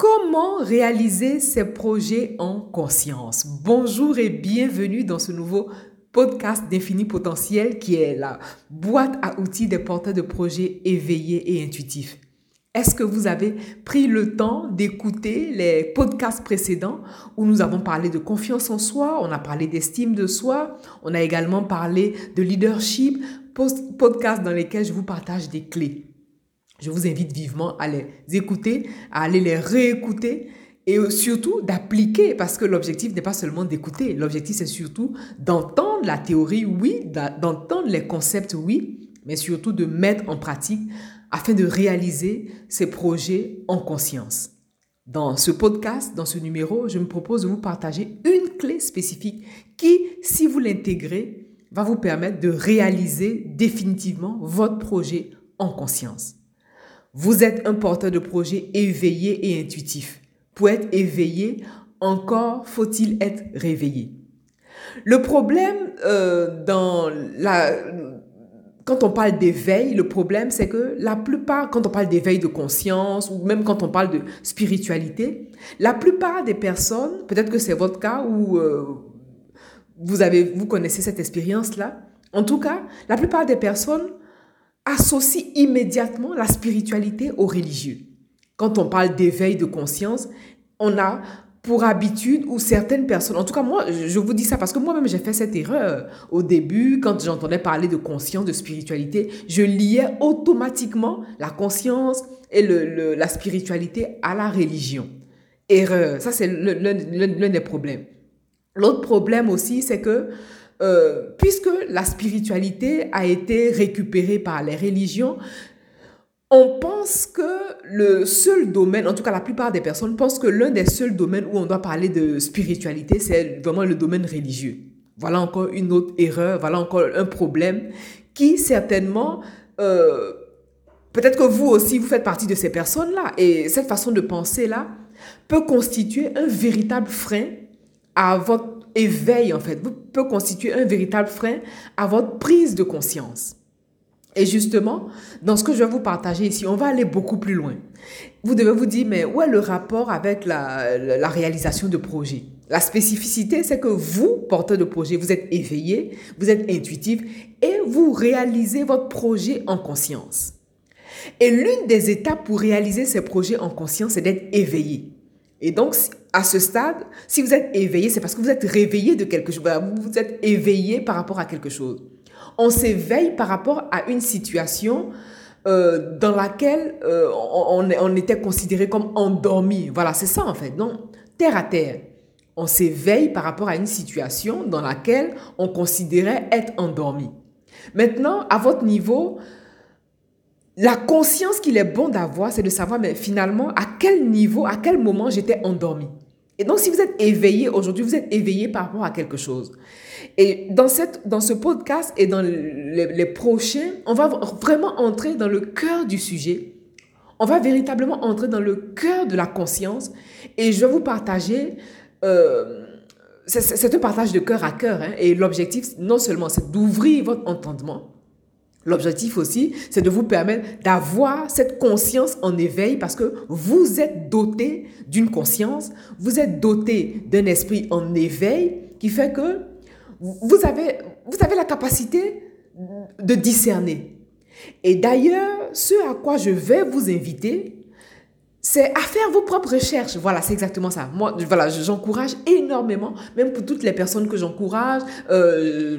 Comment réaliser ses projets en conscience? Bonjour et bienvenue dans ce nouveau podcast d'Infini Potentiel qui est la boîte à outils des porteurs de projets éveillés et intuitifs. Est-ce que vous avez pris le temps d'écouter les podcasts précédents où nous avons parlé de confiance en soi, on a parlé d'estime de soi, on a également parlé de leadership, podcasts dans lesquels je vous partage des clés? Je vous invite vivement à les écouter, à aller les réécouter et surtout d'appliquer parce que l'objectif n'est pas seulement d'écouter, l'objectif c'est surtout d'entendre la théorie, oui, d'entendre les concepts, oui, mais surtout de mettre en pratique afin de réaliser ces projets en conscience. Dans ce podcast, dans ce numéro, je me propose de vous partager une clé spécifique qui, si vous l'intégrez, va vous permettre de réaliser définitivement votre projet en conscience. Vous êtes un porteur de projet éveillé et intuitif. Pour être éveillé, encore faut-il être réveillé. Le problème euh, quand on parle d'éveil, le problème c'est que la plupart, quand on parle d'éveil de conscience ou même quand on parle de spiritualité, la plupart des personnes, peut-être que c'est votre cas ou euh, vous avez, vous connaissez cette expérience là. En tout cas, la plupart des personnes associe immédiatement la spiritualité au religieux. Quand on parle d'éveil de conscience, on a pour habitude ou certaines personnes, en tout cas moi, je vous dis ça parce que moi-même j'ai fait cette erreur. Au début, quand j'entendais parler de conscience, de spiritualité, je liais automatiquement la conscience et la spiritualité à la religion. Erreur, ça c'est l'un des problèmes. L'autre problème aussi, c'est que euh, puisque la spiritualité a été récupérée par les religions, on pense que le seul domaine, en tout cas la plupart des personnes pensent que l'un des seuls domaines où on doit parler de spiritualité, c'est vraiment le domaine religieux. Voilà encore une autre erreur, voilà encore un problème qui certainement, euh, peut-être que vous aussi, vous faites partie de ces personnes-là. Et cette façon de penser-là peut constituer un véritable frein à votre éveil, en fait, peut constituer un véritable frein à votre prise de conscience. Et justement, dans ce que je vais vous partager ici, on va aller beaucoup plus loin. Vous devez vous dire, mais où est le rapport avec la, la réalisation de projets? La spécificité, c'est que vous, porteur de projet, vous êtes éveillé, vous êtes intuitif et vous réalisez votre projet en conscience. Et l'une des étapes pour réaliser ces projets en conscience, c'est d'être éveillé. Et donc, à ce stade, si vous êtes éveillé, c'est parce que vous êtes réveillé de quelque chose. Vous êtes éveillé par rapport à quelque chose. On s'éveille par rapport à une situation euh, dans laquelle euh, on, on, était considéré comme endormi. Voilà, c'est ça en fait. Donc, terre à terre. On s'éveille par rapport à une situation dans laquelle on considérait être endormi. Maintenant, à votre niveau, la conscience qu'il est bon d'avoir, c'est de savoir, mais finalement, à quel niveau, à quel moment j'étais endormi. Et donc, si vous êtes éveillé aujourd'hui, vous êtes éveillé par rapport à quelque chose. Et dans, cette, dans ce podcast et dans les, prochains, on va vraiment entrer dans le cœur du sujet. On va véritablement entrer dans le cœur de la conscience. Et je vais vous partager... Euh, c'est un partage de cœur à cœur. Hein, et l'objectif, non seulement, c'est d'ouvrir votre entendement, L'objectif aussi, c'est de vous permettre d'avoir cette conscience en éveil parce que vous êtes doté d'une conscience, vous êtes doté d'un esprit en éveil qui fait que vous avez, la capacité de discerner. Et d'ailleurs, ce à quoi je vais vous inviter, c'est à faire vos propres recherches. Voilà, c'est exactement ça. Moi, voilà, j'encourage énormément, même pour toutes les personnes que j'encourage, euh,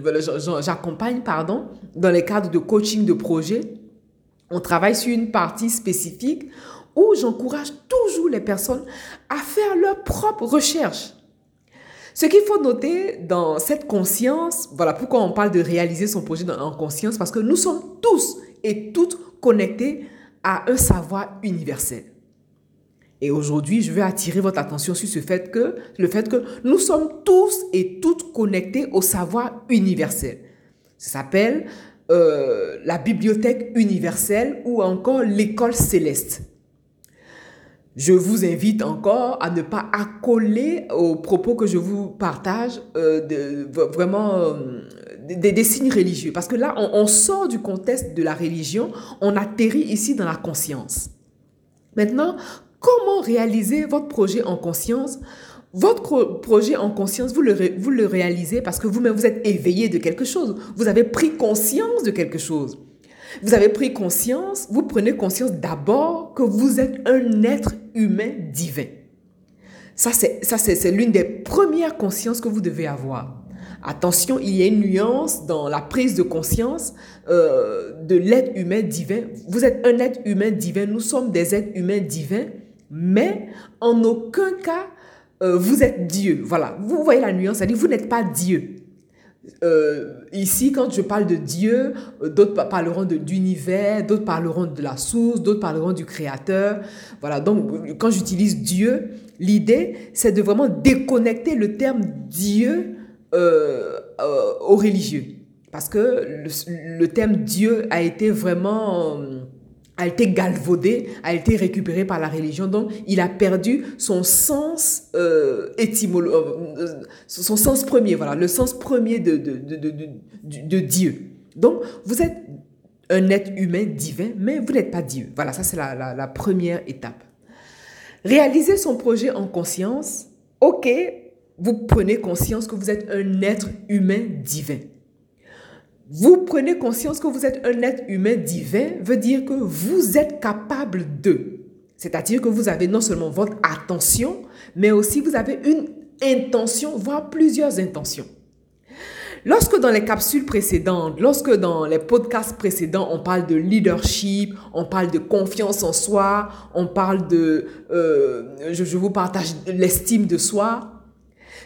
j'accompagne, pardon, dans les cadres de coaching de projet. On travaille sur une partie spécifique où j'encourage toujours les personnes à faire leurs propres recherches. Ce qu'il faut noter dans cette conscience, voilà pourquoi on parle de réaliser son projet en conscience, parce que nous sommes tous et toutes connectés à un savoir universel. Et aujourd'hui, je veux attirer votre attention sur ce fait que, le fait que nous sommes tous et toutes connectés au savoir universel. Ça s'appelle euh, la bibliothèque universelle ou encore l'école céleste. Je vous invite encore à ne pas accoler aux propos que je vous partage euh, vraiment euh, des, signes religieux. Parce que là, on, on sort du contexte de la religion, on atterrit ici dans la conscience. Maintenant, Comment réaliser votre projet en conscience? Votre projet en conscience, vous le, vous le réalisez parce que vous-même, vous êtes éveillé de quelque chose. Vous avez pris conscience de quelque chose. Vous avez pris conscience, vous prenez conscience d'abord que vous êtes un être humain divin. Ça, c'est l'une des premières consciences que vous devez avoir. Attention, il y a une nuance dans la prise de conscience euh, de l'être humain divin. Vous êtes un être humain divin, nous sommes des êtres humains divins, mais en aucun cas euh, vous êtes Dieu. Voilà, vous voyez la nuance, c'est-à-dire vous n'êtes pas Dieu. Euh, ici, quand je parle de Dieu, euh, d'autres parleront d'univers, d'autres parleront de la source, d'autres parleront du créateur. Voilà, donc quand j'utilise Dieu, l'idée, c'est de vraiment déconnecter le terme Dieu au religieux. Parce que le, terme Dieu a été vraiment a été galvaudé, a été récupéré par la religion. Donc, il a perdu son sens euh, euh, euh, son sens premier, voilà, le sens premier de, de, de, de, Dieu. Donc, vous êtes un être humain divin, mais vous n'êtes pas Dieu. Voilà, ça c'est la, la première étape. Réaliser son projet en conscience, ok, vous prenez conscience que vous êtes un être humain divin. Vous prenez conscience que vous êtes un être humain divin, veut dire que vous êtes capable de. C'est-à-dire que vous avez non seulement votre attention, mais aussi vous avez une intention, voire plusieurs intentions. Lorsque dans les capsules précédentes, lorsque dans les podcasts précédents, on parle de leadership, on parle de confiance en soi, on parle de, euh, je, je vous partage l'estime de soi,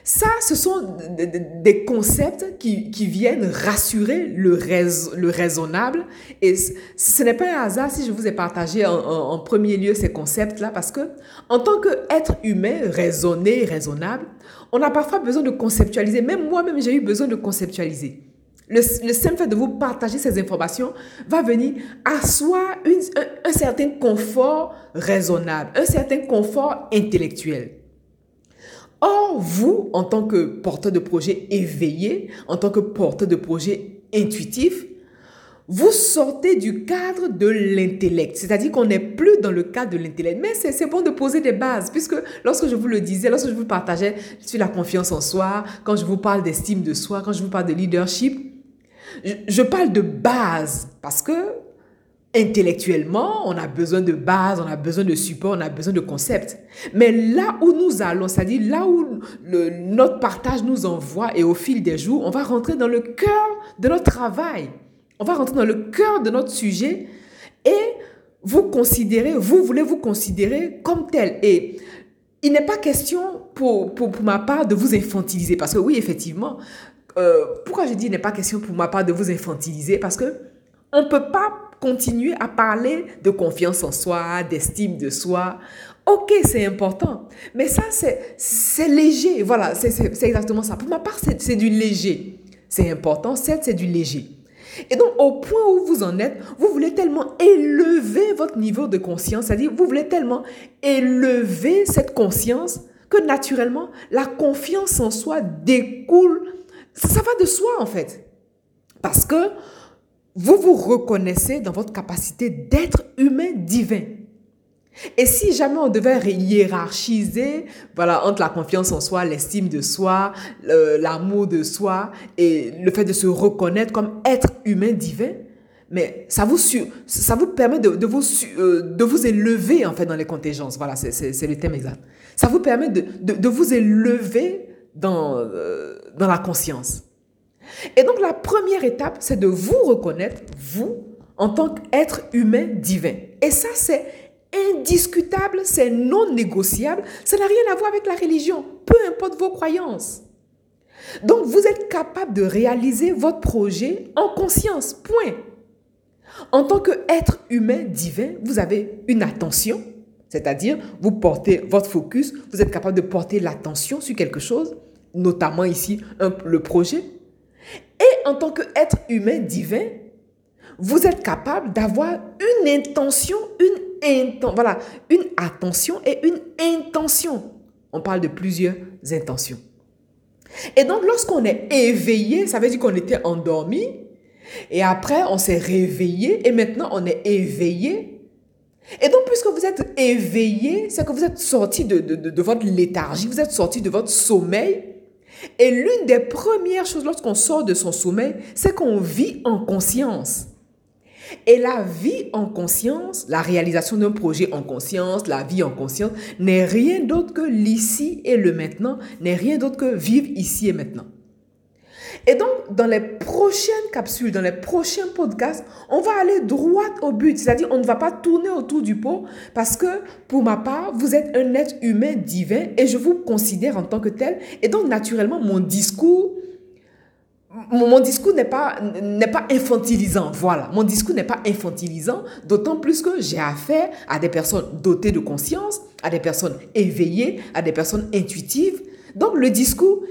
ça, ce sont des concepts qui, viennent rassurer le, le raisonnable. Et ce n'est pas un hasard si je vous ai partagé en, premier lieu ces concepts-là, parce que en tant qu'être humain raisonné, raisonnable, on a parfois besoin de conceptualiser. Même moi-même, j'ai eu besoin de conceptualiser. Le, simple fait de vous partager ces informations va venir asseoir un certain confort raisonnable, un certain confort intellectuel. Or, vous, en tant que porteur de projet éveillé, en tant que porteur de projet intuitif, vous sortez du cadre de l'intellect. C'est-à-dire qu'on n'est plus dans le cadre de l'intellect. Mais c'est bon de poser des bases, puisque lorsque je vous le disais, lorsque je vous partageais sur la confiance en soi, quand je vous parle d'estime de soi, quand je vous parle de leadership, je, je parle de base, parce que Intellectuellement, on a besoin de base, on a besoin de support, on a besoin de concepts. Mais là où nous allons, c'est-à-dire là où notre partage nous envoie et au fil des jours, on va rentrer dans le cœur de notre travail. On va rentrer dans le cœur de notre sujet et vous considérez, vous voulez vous considérer comme tel. Et il n'est pas question pour, pour, ma part de vous infantiliser. Parce que oui, effectivement, euh, pourquoi je dis il n'est pas question pour ma part de vous infantiliser? Parce que on ne peut pas continuer à parler de confiance en soi, d'estime de soi. Ok, c'est important, mais ça, c'est léger. Voilà, c'est exactement ça. Pour ma part, c'est du léger. C'est important, certes, c'est du léger. Et donc, au point où vous en êtes, vous voulez tellement élever votre niveau de conscience, c'est-à-dire, vous voulez tellement élever cette conscience que naturellement, la confiance en soi découle. Ça va de soi, en fait. Parce que vous vous reconnaissez dans votre capacité d'être humain divin. Et si jamais on devait hiérarchiser, voilà, entre la confiance en soi, l'estime de soi, l'amour de soi et le fait de se reconnaître comme être humain divin, mais ça vous, ça vous permet de, de vous, euh, de vous élever en fait dans les contingences. Voilà, c'est le thème exact. Ça vous permet de, de, de vous élever dans, euh, dans la conscience. Et donc la première étape, c'est de vous reconnaître, vous, en tant qu'être humain divin. Et ça, c'est indiscutable, c'est non négociable, ça n'a rien à voir avec la religion, peu importe vos croyances. Donc vous êtes capable de réaliser votre projet en conscience, point. En tant qu'être humain divin, vous avez une attention, c'est-à-dire vous portez votre focus, vous êtes capable de porter l'attention sur quelque chose, notamment ici le projet, et en tant qu'être humain divin, vous êtes capable d'avoir une intention, une, voilà, une attention et une intention. On parle de plusieurs intentions. Et donc, lorsqu'on est éveillé, ça veut dire qu'on était endormi, et après, on s'est réveillé, et maintenant, on est éveillé. Et donc, puisque vous êtes éveillé, c'est que vous êtes sorti de, de, votre léthargie, vous êtes sorti de votre sommeil. Et l'une des premières choses lorsqu'on sort de son sommeil, c'est qu'on vit en conscience. Et la vie en conscience, la réalisation d'un projet en conscience, la vie en conscience, n'est rien d'autre que l'ici et le maintenant, n'est rien d'autre que vivre ici et maintenant. Et donc, dans les prochaines capsules, dans les prochains podcasts, on va aller droit au but. C'est-à-dire, on ne va pas tourner autour du pot parce que, pour ma part, vous êtes un être humain divin et je vous considère en tant que tel. Et donc, naturellement, mon discours mon, discours n'est pas, n'est pas infantilisant. Voilà, mon discours n'est pas infantilisant, d'autant plus que j'ai affaire à des personnes dotées de conscience, à des personnes éveillées, à des personnes intuitives. Donc le discours,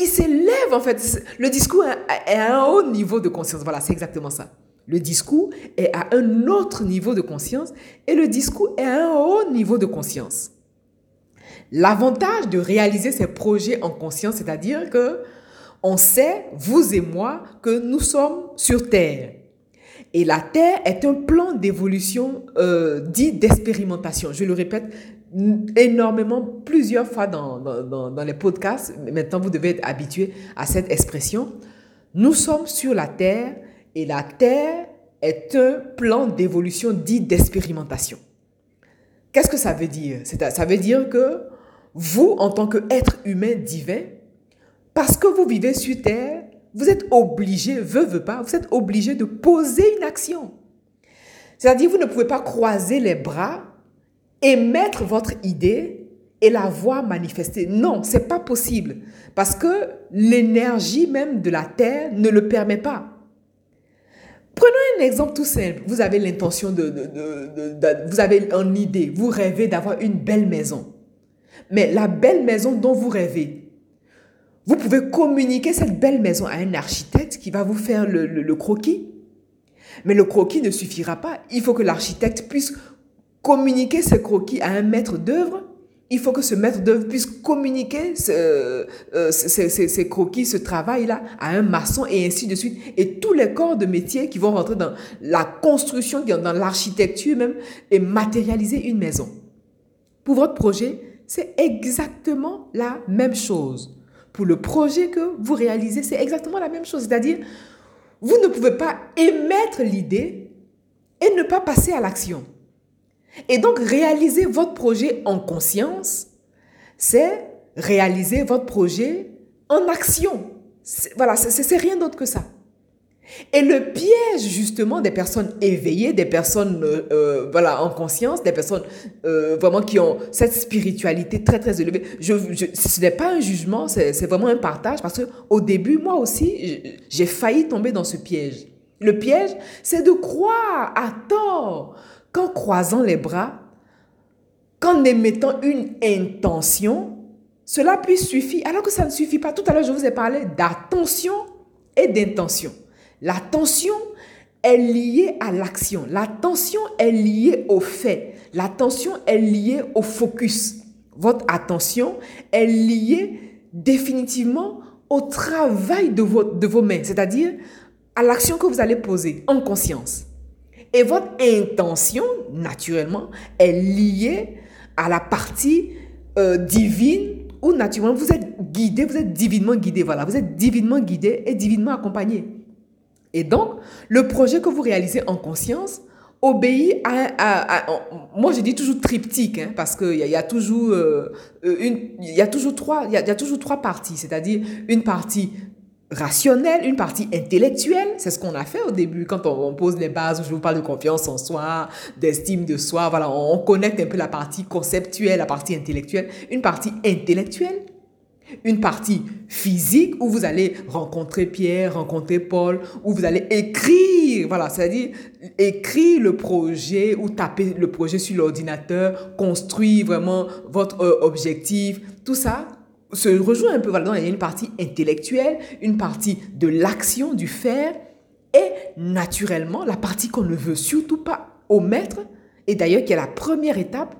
il s'élève en fait. Le discours est à un haut niveau de conscience. Voilà, c'est exactement ça. Le discours est à un autre niveau de conscience et le discours est à un haut niveau de conscience. L'avantage de réaliser ces projets en conscience, c'est-à-dire que on sait, vous et moi, que nous sommes sur Terre. Et la Terre est un plan d'évolution euh, dit d'expérimentation. Je le répète énormément plusieurs fois dans, dans, dans, les podcasts. Maintenant, vous devez être habitué à cette expression. Nous sommes sur la Terre et la Terre est un plan d'évolution dit d'expérimentation. Qu'est-ce que ça veut dire? Ça veut dire que vous, en tant qu'être humain divin, parce que vous vivez sur Terre, vous êtes obligé, veut, veut pas, vous êtes obligé de poser une action. C'est-à-dire, vous ne pouvez pas croiser les bras et mettre votre idée et la voir manifester. Non, c'est pas possible. Parce que l'énergie même de la Terre ne le permet pas. Prenons un exemple tout simple. Vous avez l'intention de, de, de, Vous avez une idée. Vous rêvez d'avoir une belle maison. Mais la belle maison dont vous rêvez, vous pouvez communiquer cette belle maison à un architecte qui va vous faire le, croquis. Mais le croquis ne suffira pas. Il faut que l'architecte puisse communiquer ce croquis à un maître d'œuvre. Il faut que ce maître d'œuvre puisse communiquer ce, euh, ces, croquis, ce travail-là à un maçon et ainsi de suite. Et tous les corps de métier qui vont rentrer dans la construction, dans l'architecture même, et matérialiser une maison. Pour votre projet, c'est exactement la même chose pour le projet que vous réalisez, c'est exactement la même chose. C'est-à-dire, vous ne pouvez pas émettre l'idée et ne pas passer à l'action. Et donc, réaliser votre projet en conscience, c'est réaliser votre projet en action. Voilà, c'est rien d'autre que ça. Et le piège justement des personnes éveillées, des personnes euh, euh, voilà en conscience, des personnes euh, vraiment qui ont cette spiritualité très très élevée. Je, ce n'est pas un jugement, c'est vraiment un partage parce que au début moi aussi j'ai failli tomber dans ce piège. Le piège, c'est de croire à tort qu'en croisant les bras, qu'en émettant une intention, cela puisse suffire. Alors que ça ne suffit pas. Tout à l'heure, je vous ai parlé d'attention et d'intention. L'attention est liée à l'action. L'attention est liée au fait. L'attention est liée au focus. Votre attention est liée définitivement au travail de vos, de vos mains, c'est-à-dire à, l'action que vous allez poser en conscience. Et votre intention, naturellement, est liée à la partie euh, divine où naturellement vous êtes guidé, vous êtes divinement guidé. Voilà, vous êtes divinement guidé et divinement accompagné. Et donc, le projet que vous réalisez en conscience obéit à, moi je dis toujours triptyque hein, parce qu'il y, a, y a toujours euh, une il y a toujours trois il y a, toujours trois parties c'est-à-dire une partie rationnelle, une partie intellectuelle. C'est ce qu'on a fait au début quand on, pose les bases, je vous parle de confiance en soi, d'estime de soi. Voilà, on, connecte un peu la partie conceptuelle, la partie intellectuelle. Une partie intellectuelle une partie physique où vous allez rencontrer Pierre, rencontrer Paul, où vous allez écrire, voilà, c'est-à-dire écrire le projet ou taper le projet sur l'ordinateur, construire vraiment votre euh, objectif, tout ça se rejoint un peu. Voilà, il y a une partie intellectuelle, une partie de l'action, du faire, et naturellement, la partie qu'on ne veut surtout pas omettre, et d'ailleurs qui est la première étape,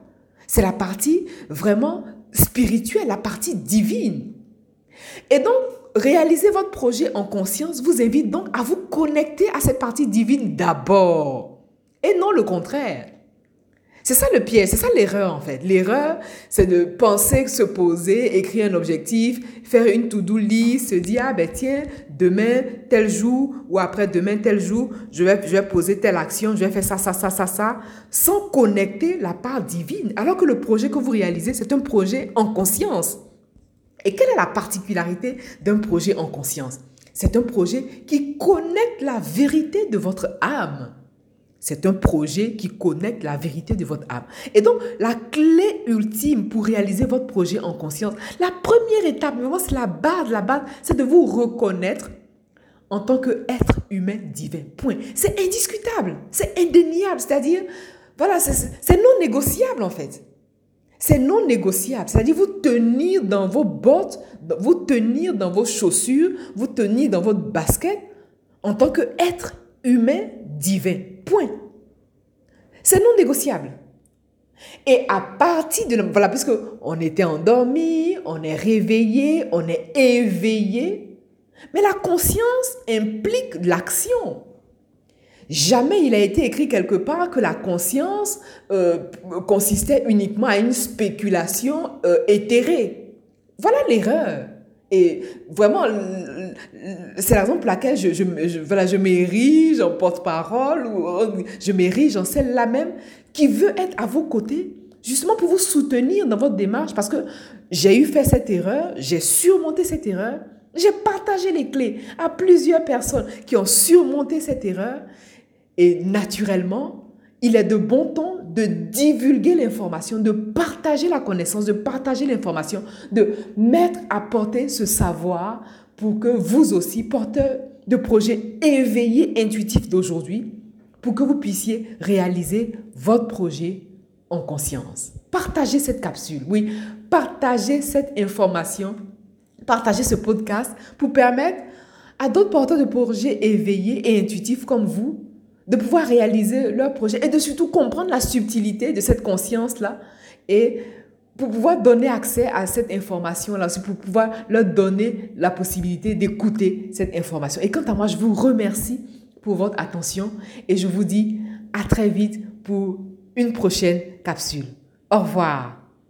c'est la partie vraiment spirituelle, la partie divine. Et donc, réaliser votre projet en conscience vous invite donc à vous connecter à cette partie divine d'abord, et non le contraire. C'est ça le piège, c'est ça l'erreur en fait. L'erreur, c'est de penser, se poser, écrire un objectif, faire une to-do list, se dire, ah ben tiens, demain, tel jour, ou après demain, tel jour, je vais, je vais poser telle action, je vais faire ça, ça, ça, ça, ça, sans connecter la part divine. Alors que le projet que vous réalisez, c'est un projet en conscience. Et quelle est la particularité d'un projet en conscience? C'est un projet qui connecte la vérité de votre âme c'est un projet qui connecte la vérité de votre âme. Et donc, la clé ultime pour réaliser votre projet en conscience, la première étape, vraiment, c'est la base, la base, c'est de vous reconnaître en tant qu'être humain divin. Point. C'est indiscutable, c'est indéniable, c'est-à-dire, voilà, c'est non négociable en fait. C'est non négociable, c'est-à-dire vous tenir dans vos bottes, vous tenir dans vos chaussures, vous tenir dans votre basket en tant qu'être humain divin. Point. C'est non négociable. Et à partir de... Voilà, puisque on était endormi, on est réveillé, on est éveillé. Mais la conscience implique l'action. Jamais il a été écrit quelque part que la conscience euh, consistait uniquement à une spéculation euh, éthérée. Voilà l'erreur. Et vraiment, c'est la raison pour laquelle je, je, m'érige en porte-parole ou je m'érige en celle-là même qui veut être à vos côtés, justement pour vous soutenir dans votre démarche. Parce que j'ai eu fait cette erreur, j'ai surmonté cette erreur, j'ai partagé les clés à plusieurs personnes qui ont surmonté cette erreur. Et naturellement, il est de bon ton de divulguer l'information, de partager la connaissance, de partager l'information, de mettre à porter ce savoir pour que vous aussi, porteurs de projets éveillés, intuitifs d'aujourd'hui, pour que vous puissiez réaliser votre projet en conscience. Partagez cette capsule, oui, partagez cette information, partagez ce podcast pour permettre à d'autres porteurs de projets éveillés et intuitifs comme vous de pouvoir réaliser leur projet et de surtout comprendre la subtilité de cette conscience-là et pour pouvoir donner accès à cette information-là, pour pouvoir leur donner la possibilité d'écouter cette information. Et quant à moi, je vous remercie pour votre attention et je vous dis à très vite pour une prochaine capsule. Au revoir.